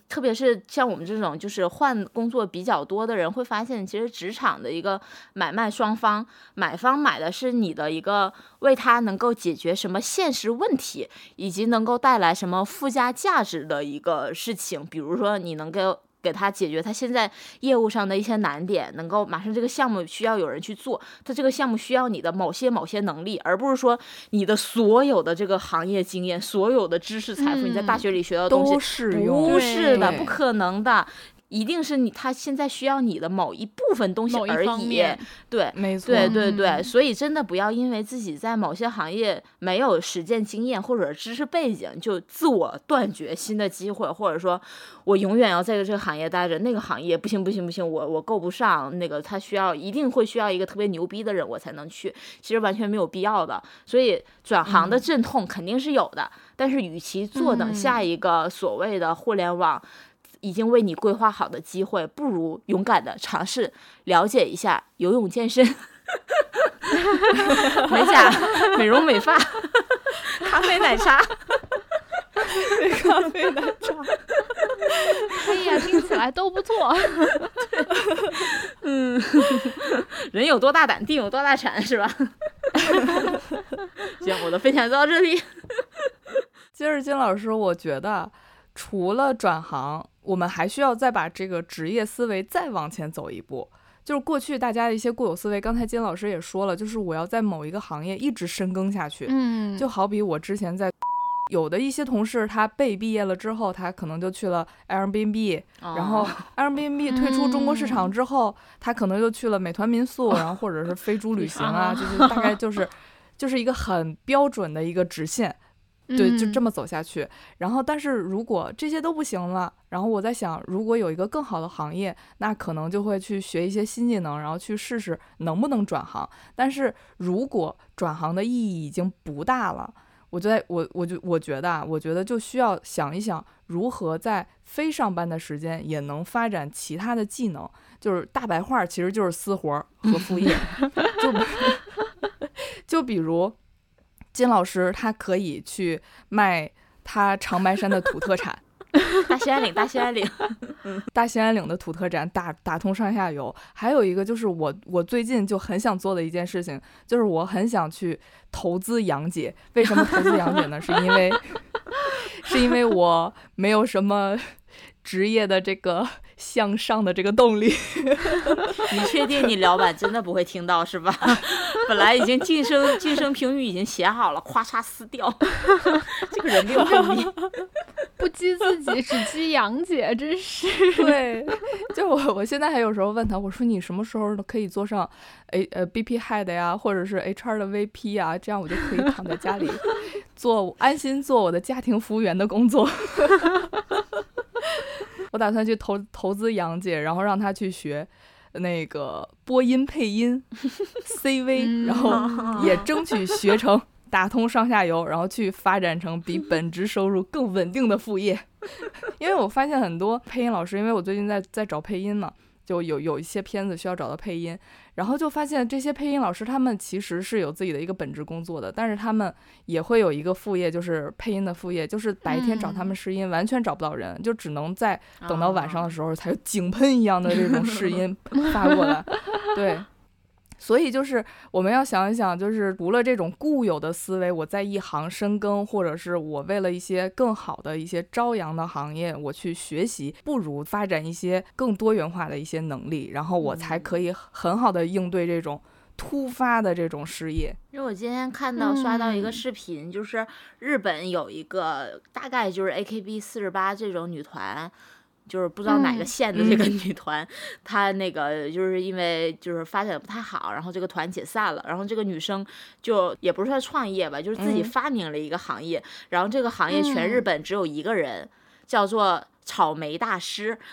特别是像我们这种就是换工作比较多的人，会发现其实职场的一个买卖双方，买方买的是你的一个为他能够解决什么现实问题，以及能够带来什么附加价值的一个事情，比如说你能够。给他解决他现在业务上的一些难点，能够马上这个项目需要有人去做，他这个项目需要你的某些某些能力，而不是说你的所有的这个行业经验、所有的知识财富，你在大学里学到的东西都适用，不是的，不可能的，一定是你他现在需要你的某一部分东西而已。对，没错，对对对，嗯所以真的不要因为自己在某些行业没有实践经验或者知识背景，就自我断绝新的机会，或者说我永远要在这个行业待着，那个行业不行不行不行，我我够不上，那个他需要一定会需要一个特别牛逼的人我才能去，其实完全没有必要的。所以转行的阵痛肯定是有的，但是与其坐等嗯下一个所谓的互联网。已经为你规划好的机会，不如勇敢的尝试了解一下游泳、健身、<laughs> 美甲、<laughs> 美容美发、咖啡奶茶。咖啡奶茶，哎呀，听起来都不错。<laughs> 嗯人有多大胆，地有多大产，是吧？行，我的分享就到这里。接着金老师，我觉得除了转行，我们还需要再把这个职业思维再往前走一步。就是过去大家的一些固有思维，刚才金老师也说了，就是我要在某一个行业一直深耕下去。嗯，就好比我之前在有的一些同事他被毕业了之后，他可能就去了 Airbnb，然后 <laughs> Airbnb 退出中国市场之后，他可能又去了美团民宿，然后或者是飞猪旅行啊，<laughs> 就是大概就是就是一个很标准的一个直线。对，就这么走下去。然后，但是如果这些都不行了，然后我在想，如果有一个更好的行业，那可能就会去学一些新技能，然后去试试能不能转行。但是如果转行的意义已经不大了，我就在我我就我觉得啊，我觉得就需要想一想，如何在非上班的时间也能发展其他的技能。就是大白话，其实就是私活和副业。<laughs> 就 <laughs> 就比如。金老师他可以去卖他长白山的土特产，<laughs> 大兴安岭，大兴安岭，大兴安岭的土特产打打通上下游。还有一个就是我我最近就很想做的一件事情，就是我很想去投资杨姐。为什么投资杨姐呢？是因为 <laughs> 是因为我没有什么。职业的这个向上的这个动力，你确定你老板真的不会听到是吧？<laughs> 本来已经晋升晋升评语已经写好了，咵嚓撕掉，<laughs> 这个人命叛逆，<laughs> 不激自己只激杨姐，真是。对，<laughs> 就我我现在还有时候问他，我说你什么时候可以做上 A 呃 BP Head 呀，或者是 HR 的 VP 啊，这样我就可以躺在家里做安心做我的家庭服务员的工作。我打算去投投资杨姐，然后让她去学那个播音配音 <laughs> CV，然后 <laughs> 也争取学成打通上下游，然后去发展成比 <laughs> 本职收入更稳定的副业。因为我发现很多配音老师，因为我最近在在找配音嘛。就有有一些片子需要找到配音，然后就发现这些配音老师他们其实是有自己的一个本职工作的，但是他们也会有一个副业，就是配音的副业，就是白天找他们试音完全找不到人，就只能在等到晚上的时候才有井喷一样的这种试音 <laughs> 发过来，对。所以就是我们要想一想，就是除了这种固有的思维，我在一行深耕，或者是我为了一些更好的一些朝阳的行业，我去学习，不如发展一些更多元化的一些能力，然后我才可以很好的应对这种突发的这种失业。因为我今天看到刷到一个视频，就是日本有一个大概就是 AKB 四十八这种女团。就是不知道哪个县的这个女团，她那个就是因为就是发展的不太好，然后这个团解散了，然后这个女生就也不是说创业吧，就是自己发明了一个行业，然后这个行业全日本只有一个人，叫做草莓大师。<laughs>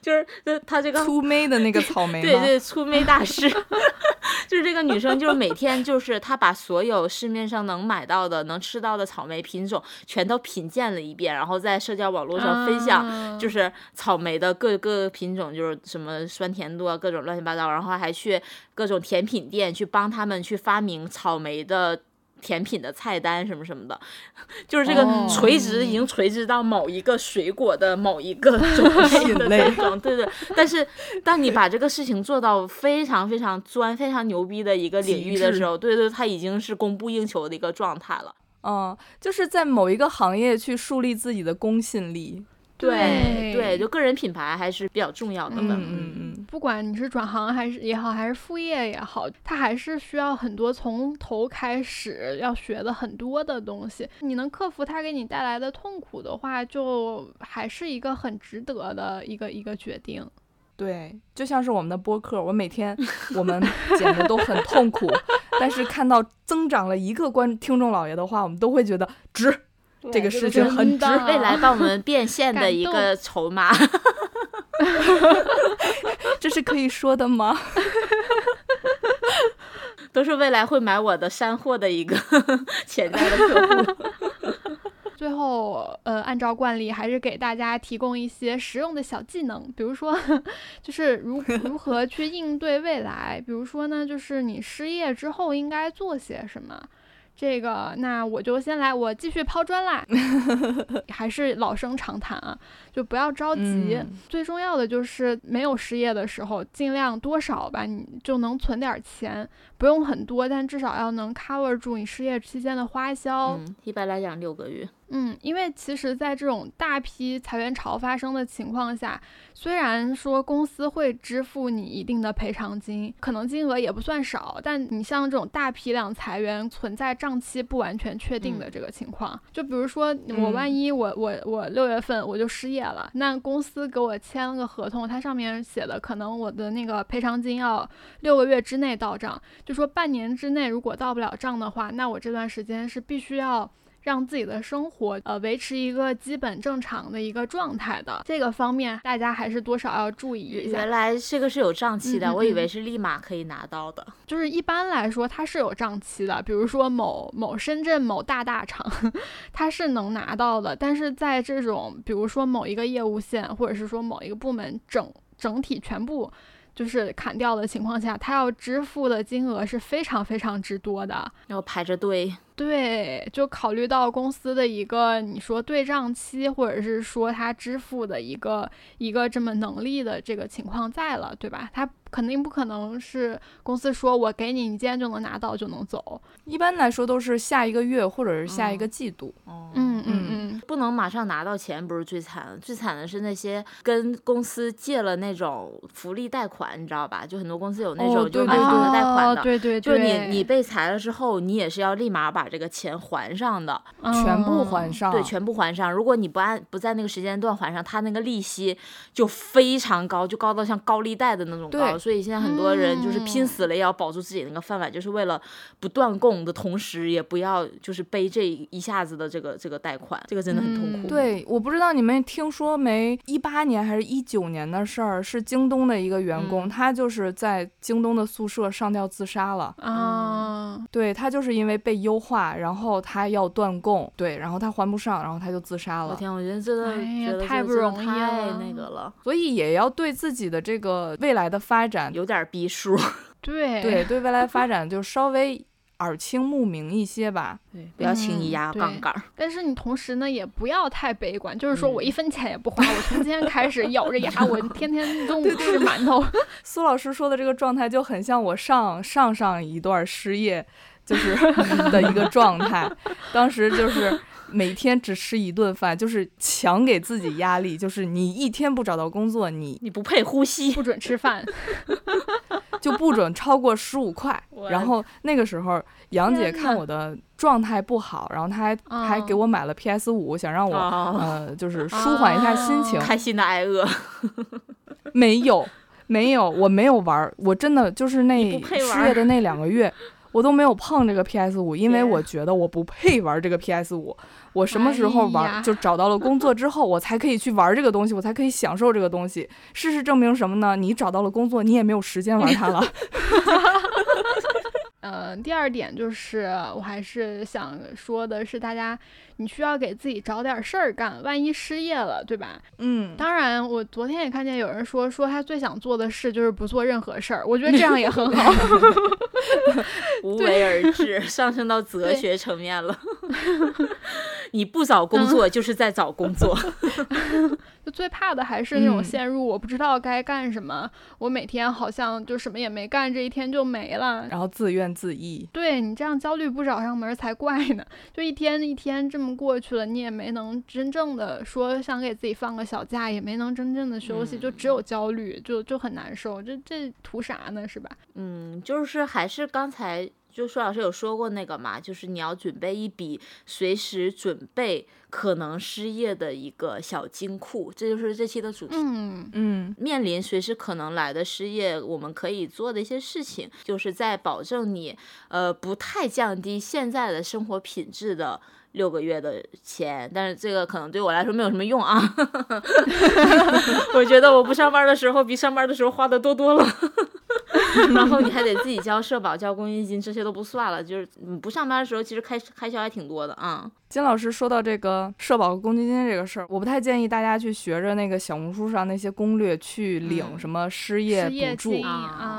就是他这个粗眉的那个草莓，对对，粗眉大师，<laughs> 就是这个女生，就是每天就是她把所有市面上能买到的、能吃到的草莓品种全都品鉴了一遍，然后在社交网络上分享，就是草莓的各个品种，就是什么酸甜度啊，各种乱七八糟，然后还去各种甜品店去帮他们去发明草莓的。甜品的菜单什么什么的，<laughs> 就是这个垂直已经垂直到某一个水果的某一个 <laughs> 种类的那种，对对。但是当你把这个事情做到非常非常钻、非常牛逼的一个领域的时候，对对，它已经是供不应求的一个状态了。嗯，就是在某一个行业去树立自己的公信力。对对，就个人品牌还是比较重要的。嗯嗯嗯，不管你是转行还是也好，还是副业也好，它还是需要很多从头开始要学的很多的东西。你能克服它给你带来的痛苦的话，就还是一个很值得的一个一个决定。对，就像是我们的播客，我每天我们剪的都很痛苦，<laughs> 但是看到增长了一个观听众老爷的话，我们都会觉得值。这个事情很值，未来帮我们 <laughs> 变现的一个筹码，<laughs> 这是可以说的吗？<laughs> 都是未来会买我的山货的一个潜在的客户。最后，呃，按照惯例，还是给大家提供一些实用的小技能，比如说，就是如如何去应对未来，比如说呢，就是你失业之后应该做些什么。这个，那我就先来，我继续抛砖啦。<laughs> 还是老生常谈啊，就不要着急。最重要的就是没有失业的时候，尽量多少吧，你就能存点钱，不用很多，但至少要能 cover 住你失业期间的花销。一般来讲六个月。嗯，因为其实，在这种大批裁员潮发生的情况下，虽然说公司会支付你一定的赔偿金，可能金额也不算少，但你像这种大批量裁员，存在账期不完全确定的这个情况，就比如说我万一我我我六月份我就失业了，那公司给我签了个合同，它上面写的可能我的那个赔偿金要六个月之内到账，就说半年之内如果到不了账的话，那我这段时间是必须要。让自己的生活呃维持一个基本正常的一个状态的这个方面，大家还是多少要注意一下。原来这个是有账期的，我以为是立马可以拿到的。就是一般来说它是有账期的，比如说某某深圳某大大厂，<laughs> 它是能拿到的，但是在这种比如说某一个业务线或者是说某一个部门整整体全部就是砍掉的情况下，他要支付的金额是非常非常之多的。然后排着队，对，就考虑到公司的一个你说对账期，或者是说他支付的一个一个这么能力的这个情况在了，对吧？他肯定不可能是公司说我给你，你今天就能拿到就能走。一般来说都是下一个月或者是下一个季度。嗯，不能马上拿到钱，不是最惨的，最惨的是那些跟公司借了那种福利贷款，你知道吧？就很多公司有那种、就是买房的贷款哦的，对对对，就是你你被裁了之后，你也是要立马把这个钱还上的，全部嗯还上，对，全部还上。如果你不按不在那个时间段还上，他那个利息就非常高，就高到像高利贷的那种高。所以现在很多人就是拼嗯死了也要保住自己那个饭碗，就是为了不断供的同时，也不要就是背这一下子的这个这个贷款，这个真的很痛嗯苦。对，我不知道你们听说没？一八年还是一九年的事儿，是京东的一个员工，嗯他就是在京东的宿舍上吊自杀了。啊，对他就是因为被优化，然后他要断供，对，然后他还不上，然后他就自杀了。我天，我觉得真的哎呀太不容易太了那个了，所以也要对自己的这个未来的发展，有点逼数。<laughs> 对对对未来发展就稍微耳清目明一些吧。对，不要轻易压杠杆儿。<laughs> 但是你同时呢，也不要太悲观，就是说我一嗯分钱也不花，我从今天开始咬着牙，<laughs> 我天天中午吃馒头。<laughs> 苏老师说的这个状态就很像我上上上一段失业就是的一个状态，当时就是每天只吃一顿饭，就是强给自己压力，就是你一天不找到工作，你你不配呼吸。不准吃饭，<laughs> 就不准超过十五块。然后那个时候，杨姐看我的状态不好，然后她还、还给嗯我买了 PS 五，想让我、哦，呃就是舒缓一下心情。开心的挨饿，没有，没有，我没有玩儿，我真的就是那失业的那两个月，我都没有碰这个 PS 五，因为我觉得我不配玩这个 PS 五。我什么时候玩，哎就找到了工作之后，我才可以去玩这个东西，我才可以享受这个东西。事实证明什么呢？你找到了工作，你也没有时间玩它了。<laughs> <laughs> 呃，第二点就是，我还是想说的是，大家你需要给自己找点事儿干，万一失业了，对吧？嗯，当然，我昨天也看见有人说，说他最想做的事就是不做任何事儿，我觉得这样也很好。<laughs> 无为而治，上升到 <laughs> 哲学层面了。<laughs> 你不找工作，就是在找工作。就最怕的还是那种嗯陷入我不知道该干什么，我每天好像就什么也没干，这一天就没了。然后自怨自艾。对你这样焦虑不找上门才怪呢！就一天一天这么过去了，你也没能真正的说想给自己放个小假，也没能真正的休息，就只有焦虑，就就很难受。这这图啥呢？是吧？嗯，就是还是刚才就舒老师有说过那个嘛，就是你要准备一笔随时准备可能失业的一个小金库，这就是这期的主题。嗯嗯面临随时可能来的失业，我们可以做的一些事情，就是在保证你呃不太降低现在的生活品质的六个月的钱，但是这个可能对我来说没有什么用啊。<laughs> 我觉得我不上班的时候比上班的时候花的多多了。<laughs> 然后你还得自己交社保、交公积金，这些都不算了，就是你不上班的时候，其实开开销还挺多的啊。金老师说到这个社保和公积金这个事儿，我不太建议大家去学着那个小红书上那些攻略去领嗯什么失业补助啊，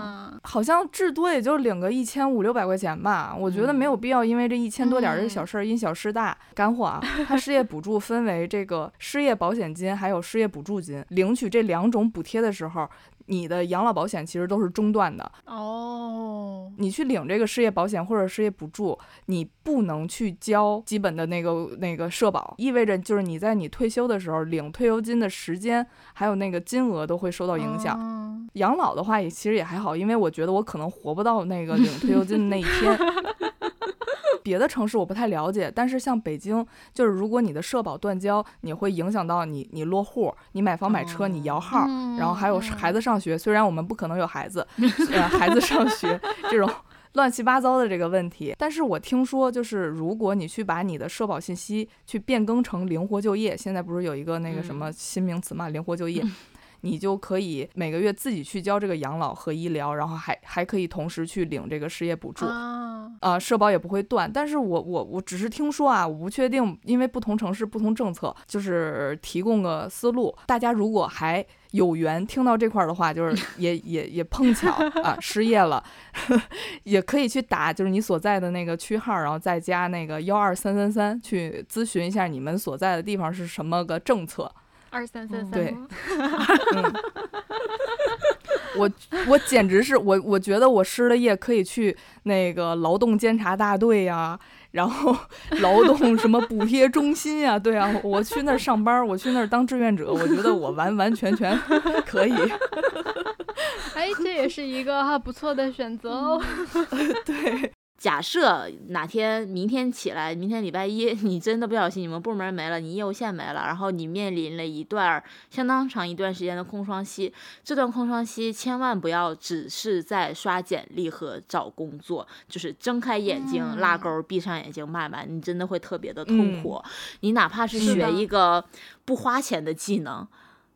好像至多也就领个一千五六百块钱吧，我觉得没有必要因为这一千多点儿这个小事儿因小失大。干货啊，<laughs> 它失业补助分为这个失业保险金还有失业补助金，领取这两种补贴的时候。你的养老保险其实都是中断的。哦，你去领这个失业保险或者失业补助，你不能去交基本的那个那个社保，意味着就是你在你退休的时候领退休金的时间还有那个金额都会受到影响。嗯养老的话也其实也还好，因为我觉得我可能活不到那个领退休金的那一天。<laughs> 别的城市我不太了解，但是像北京，就是如果你的社保断交，你会影响到你你落户、你买房买车、你摇号，然后还有孩子上学。虽然我们不可能有孩子，<laughs> 呃，孩子上学这种乱七八糟的这个问题，但是我听说，就是如果你去把你的社保信息去变更成灵活就业，现在不是有一个那个什么新名词嘛，灵活就业。你就可以每个月自己去交这个养老和医疗，然后还还可以同时去领这个失业补助，啊，呃、社保也不会断。但是我我我只是听说啊，我不确定，因为不同城市不同政策，就是提供个思路。大家如果还有缘听到这块儿的话，就是 <laughs> 也也也碰巧啊失业了，<laughs> 也可以去打就是你所在的那个区号，然后再加那个幺二三三三去咨询一下你们所在的地方是什么个政策。二三三三，对 <laughs> 嗯，我我简直是我，我觉得我失了业可以去那个劳动监察大队呀、然后劳动什么补贴中心呀、对啊，我去那儿上班，我去那儿当志愿者，我觉得我完完全全可以。哎，这也是一个哈不错的选择哦。<laughs> 对，假设哪天明天起来，明天礼拜一，<laughs> 你真的不小心你们部门没了，你业务线没了，然后你面临了一段相当长一段时间的空窗期。这段空窗期千万不要只是在刷简历和找工作，就是睁开眼睛嗯拉钩，闭上眼睛慢慢，你真的会特别的痛苦。你哪怕是学一个不花钱的技能。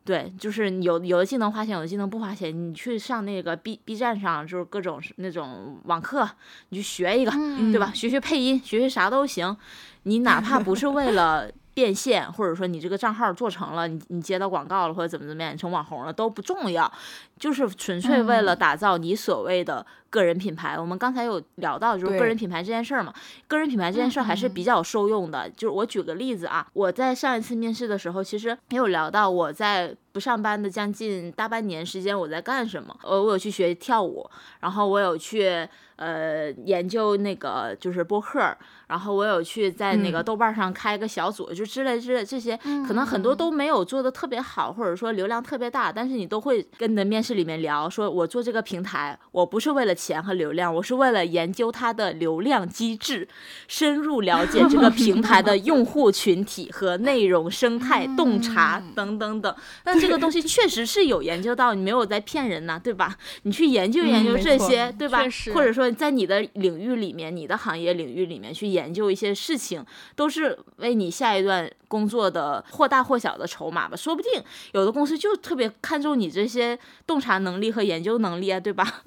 对，就是有有的技能花钱，有的技能不花钱。你去上那个 B B 站上，就是各种那种网课，你去学一个，嗯对吧？学学配音，学学啥都行。你哪怕不是为了变现，或者说你这个账号做成了，你你接到广告了，或者怎么怎么样，你成网红了都不重要，就是纯粹为了打造你所谓的个人品牌。我们刚才有聊到就是个人品牌这件事儿嘛，个人品牌这件事儿还是比较受用的。就是我举个例子啊，我在上一次面试的时候，其实也有聊到我在不上班的将近大半年时间我在干什么。呃，我有去学跳舞，然后我有去呃研究那个就是播客，然后我有去在那个嗯。豆瓣上开个小组，就之类之类这些，可能很多嗯都没有做的特别好，或者说流量特别大，但是你都会跟你的面试里面聊，说我做这个平台，我不是为了钱和流量，我是为了研究它的流量机制，深入了解这个 <laughs> 平台的用户群体和内容生态、洞察嗯等等等。那这个东西 <laughs> 确实是有研究到，你没有在骗人呐，对吧？你去研究研究这些，对吧？或者说在你的领域里面，你的行业领域里面去研究一些事情，都是为你下一段工作的或大或小的筹码吧。说不定有的公司就特别看重你这些洞察能力和研究能力啊，对吧？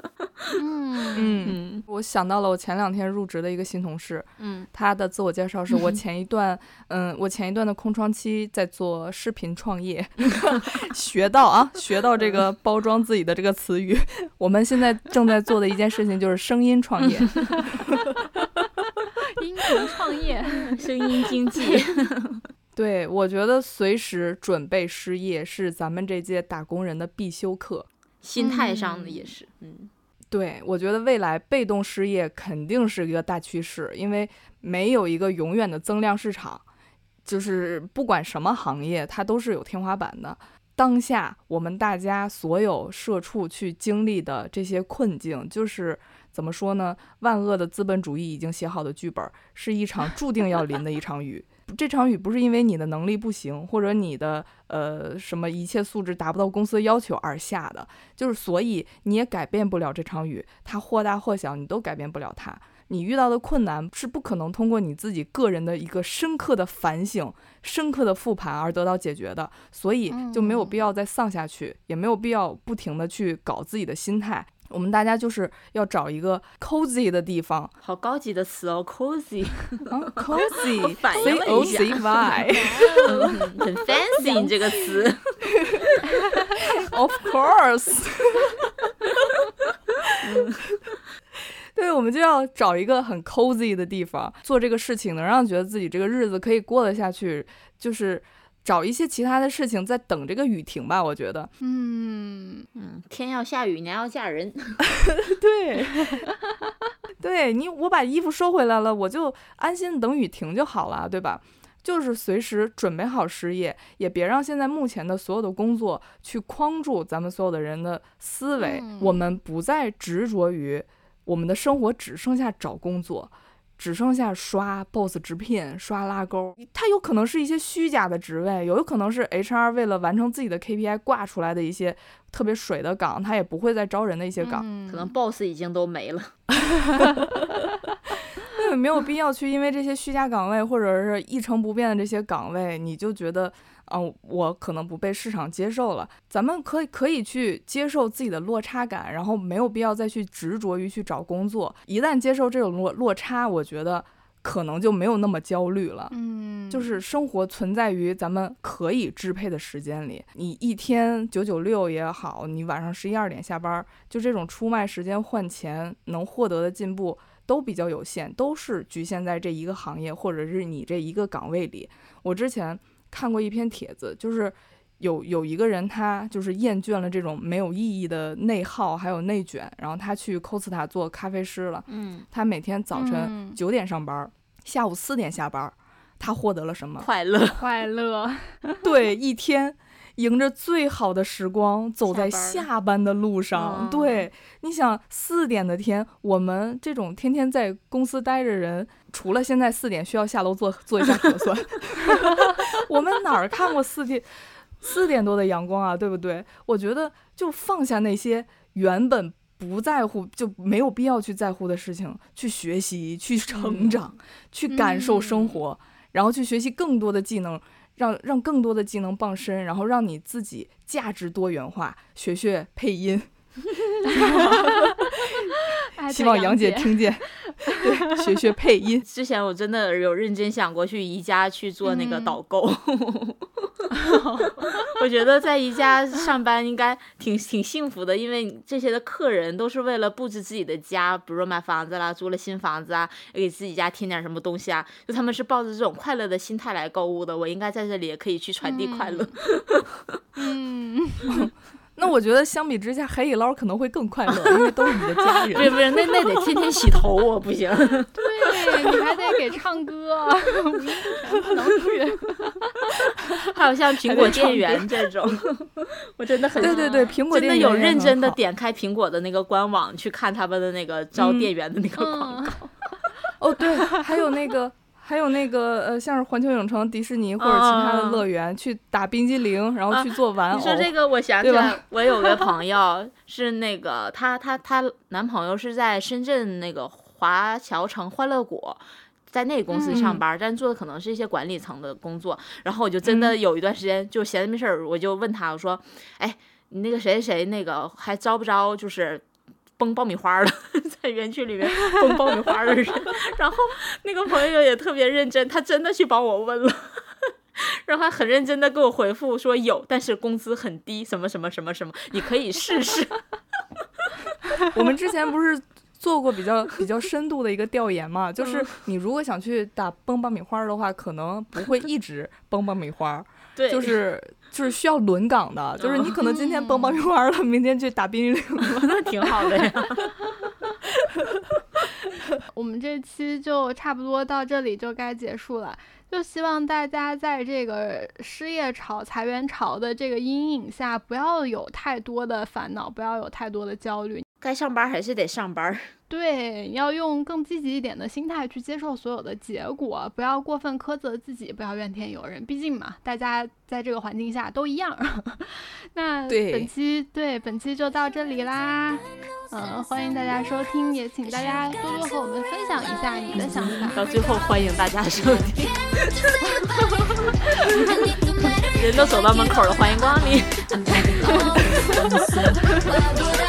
嗯 <laughs> 嗯。嗯我想到了我前两天入职的一个新同事，嗯他的自我介绍是我前一段，嗯，我前一段的空窗期在做视频创业，<laughs> 学到啊，学到这个包装自己的这个词语。<laughs> 我们现在正在做的一件事情就是声音创业，音频创业，声音经济，对我觉得随时准备失业是咱们这届打工人的必修课。心态上的也是，嗯对，我觉得未来被动失业肯定是一个大趋势，因为没有一个永远的增量市场，就是不管什么行业，它都是有天花板的。当下我们大家所有社畜去经历的这些困境，就是怎么说呢？万恶的资本主义已经写好的剧本，是一场注定要淋的一场雨。这场雨不是因为你的能力不行，或者你的呃什么一切素质达不到公司的要求而下的，就是所以你也改变不了这场雨，它或大或小，你都改变不了它。你遇到的困难是不可能通过你自己个人的一个深刻的反省、深刻的复盘而得到解决的，所以就没有必要再丧下去，也没有必要不停的去搞自己的心态。我们大家就是要找一个 cozy 的地方。好高级的词哦，cozy，啊，<laughs> cozy <laughs> 反应 c 了 o 一下。Z y <laughs> 嗯很 fancy 你这个词，Of course。对，我们就要找一个很 cozy 的地方做这个事情，能让觉得自己这个日子可以过得下去，就是找一些其他的事情在等这个雨停吧。我觉得，嗯嗯，天要下雨，娘要嫁人。<laughs> 对，<laughs> 对你，我把衣服收回来了，我就安心等雨停就好了，对吧？就是随时准备好失业，也别让现在目前的所有的工作去框住咱们所有的人的思维。嗯我们不再执着于我们的生活只剩下找工作，只剩下刷 boss 直聘、刷拉钩。它有可能是一些虚假的职位，有可能是 HR 为了完成自己的 KPI 挂出来的一些特别水的岗，他也不会再招人的一些岗。嗯可能 boss 已经都没了。<laughs> 根本没有必要去因为这些虚假岗位或者是一成不变的这些岗位，你就觉得，嗯、我可能不被市场接受了。咱们可以可以去接受自己的落差感，然后没有必要再去执着于去找工作。一旦接受这种落落差，我觉得可能就没有那么焦虑了。嗯，就是生活存在于咱们可以支配的时间里，你一天九九六也好，你晚上十一二点下班，就这种出卖时间换钱能获得的进步都比较有限，都是局限在这一个行业或者是你这一个岗位里。我之前看过一篇帖子，就是有有一个人他就是厌倦了这种没有意义的内耗还有内卷，然后他去 Costa 做咖啡师了。嗯，他每天早晨嗯九点上班，下午四点下班。他获得了什么？快乐。快乐，对，一天迎着最好的时光，走在下班的路上。嗯对，你想四点的天，我们这种天天在公司待着人，除了现在四点需要下楼做做一下核酸，<laughs> 我们哪儿看过四点四点多的阳光啊？对不对？我觉得就放下那些原本。不在乎就没有必要去在乎的事情，去学习、去成长、去感受生活，然后去学习更多的技能，让让更多的技能傍身，然后让你自己价值多元化，学学配音。<laughs> 哎希望杨姐听见，<laughs> 对，学学配音。之前我真的有认真想过去宜家去做那个嗯导购，<laughs> 我觉得在宜家上班应该挺挺幸福的，因为这些的客人都是为了布置自己的家，比如说买房子啦，租了新房子啊，要给自己家添点什么东西啊，就他们是抱着这种快乐的心态来购物的，我应该在这里也可以去传递快乐。嗯，<laughs> <laughs> 那我觉得相比之下，海底捞可能会更快乐，因为都是你的家不是人。不是，那那得天天洗头，我不行。对你还得给唱歌，不能去。还有像苹果店员这种，我真的很对对对，苹果真的有认真的点开苹果的那个官网去看他们的那个招嗯店员的那个广告。嗯，哦，对，还有那个。还有那个呃，像是环球影城、迪士尼或者其他的嗯乐园，去打冰激凌，然后啊去做玩偶。你说这个，我想我有个 <laughs> 朋友是那个她她她男朋友是在深圳那个华侨城欢乐谷。在那个公司上嗯班，但做的可能是一些管理层的工作。然后我就真的嗯有一段时间就闲着没事儿，我就问他，我说：“哎，你那个谁谁谁那个还招不招？就是崩爆米花儿的，<laughs> 在园区里面崩爆米花的人。<laughs> ”然后那个朋友也特别认真，他真的去帮我问了。<laughs> 然后还很认真的给我回复说有，但是工资很低，什么什么什么什么，你可以试试。我们之前不是做过比较比较深度的一个调研嘛？就是嗯你如果想去打崩爆米花的话，可能不会一直崩爆米花，对，就是就是需要轮岗的，就是你可能今天崩爆米花了，明天去打冰激凌了。<laughs> 那挺好的呀。<laughs> 我们这期就差不多到这里就该结束了。就希望大家在这个失业潮、裁员潮的这个阴影下，不要有太多的烦恼，不要有太多的焦虑。该上班还是得上班。对，要用更积极一点的心态去接受所有的结果，不要过分苛责自己，不要怨天尤人。毕竟嘛，大家在这个环境下都一样。<laughs> 那对本期对本期就到这里啦，嗯、欢迎大家收听，也请大家多多和我们分享一下你的想法。到最后，欢迎大家收听。<laughs> 人都走到门口了，欢迎光临。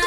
<laughs>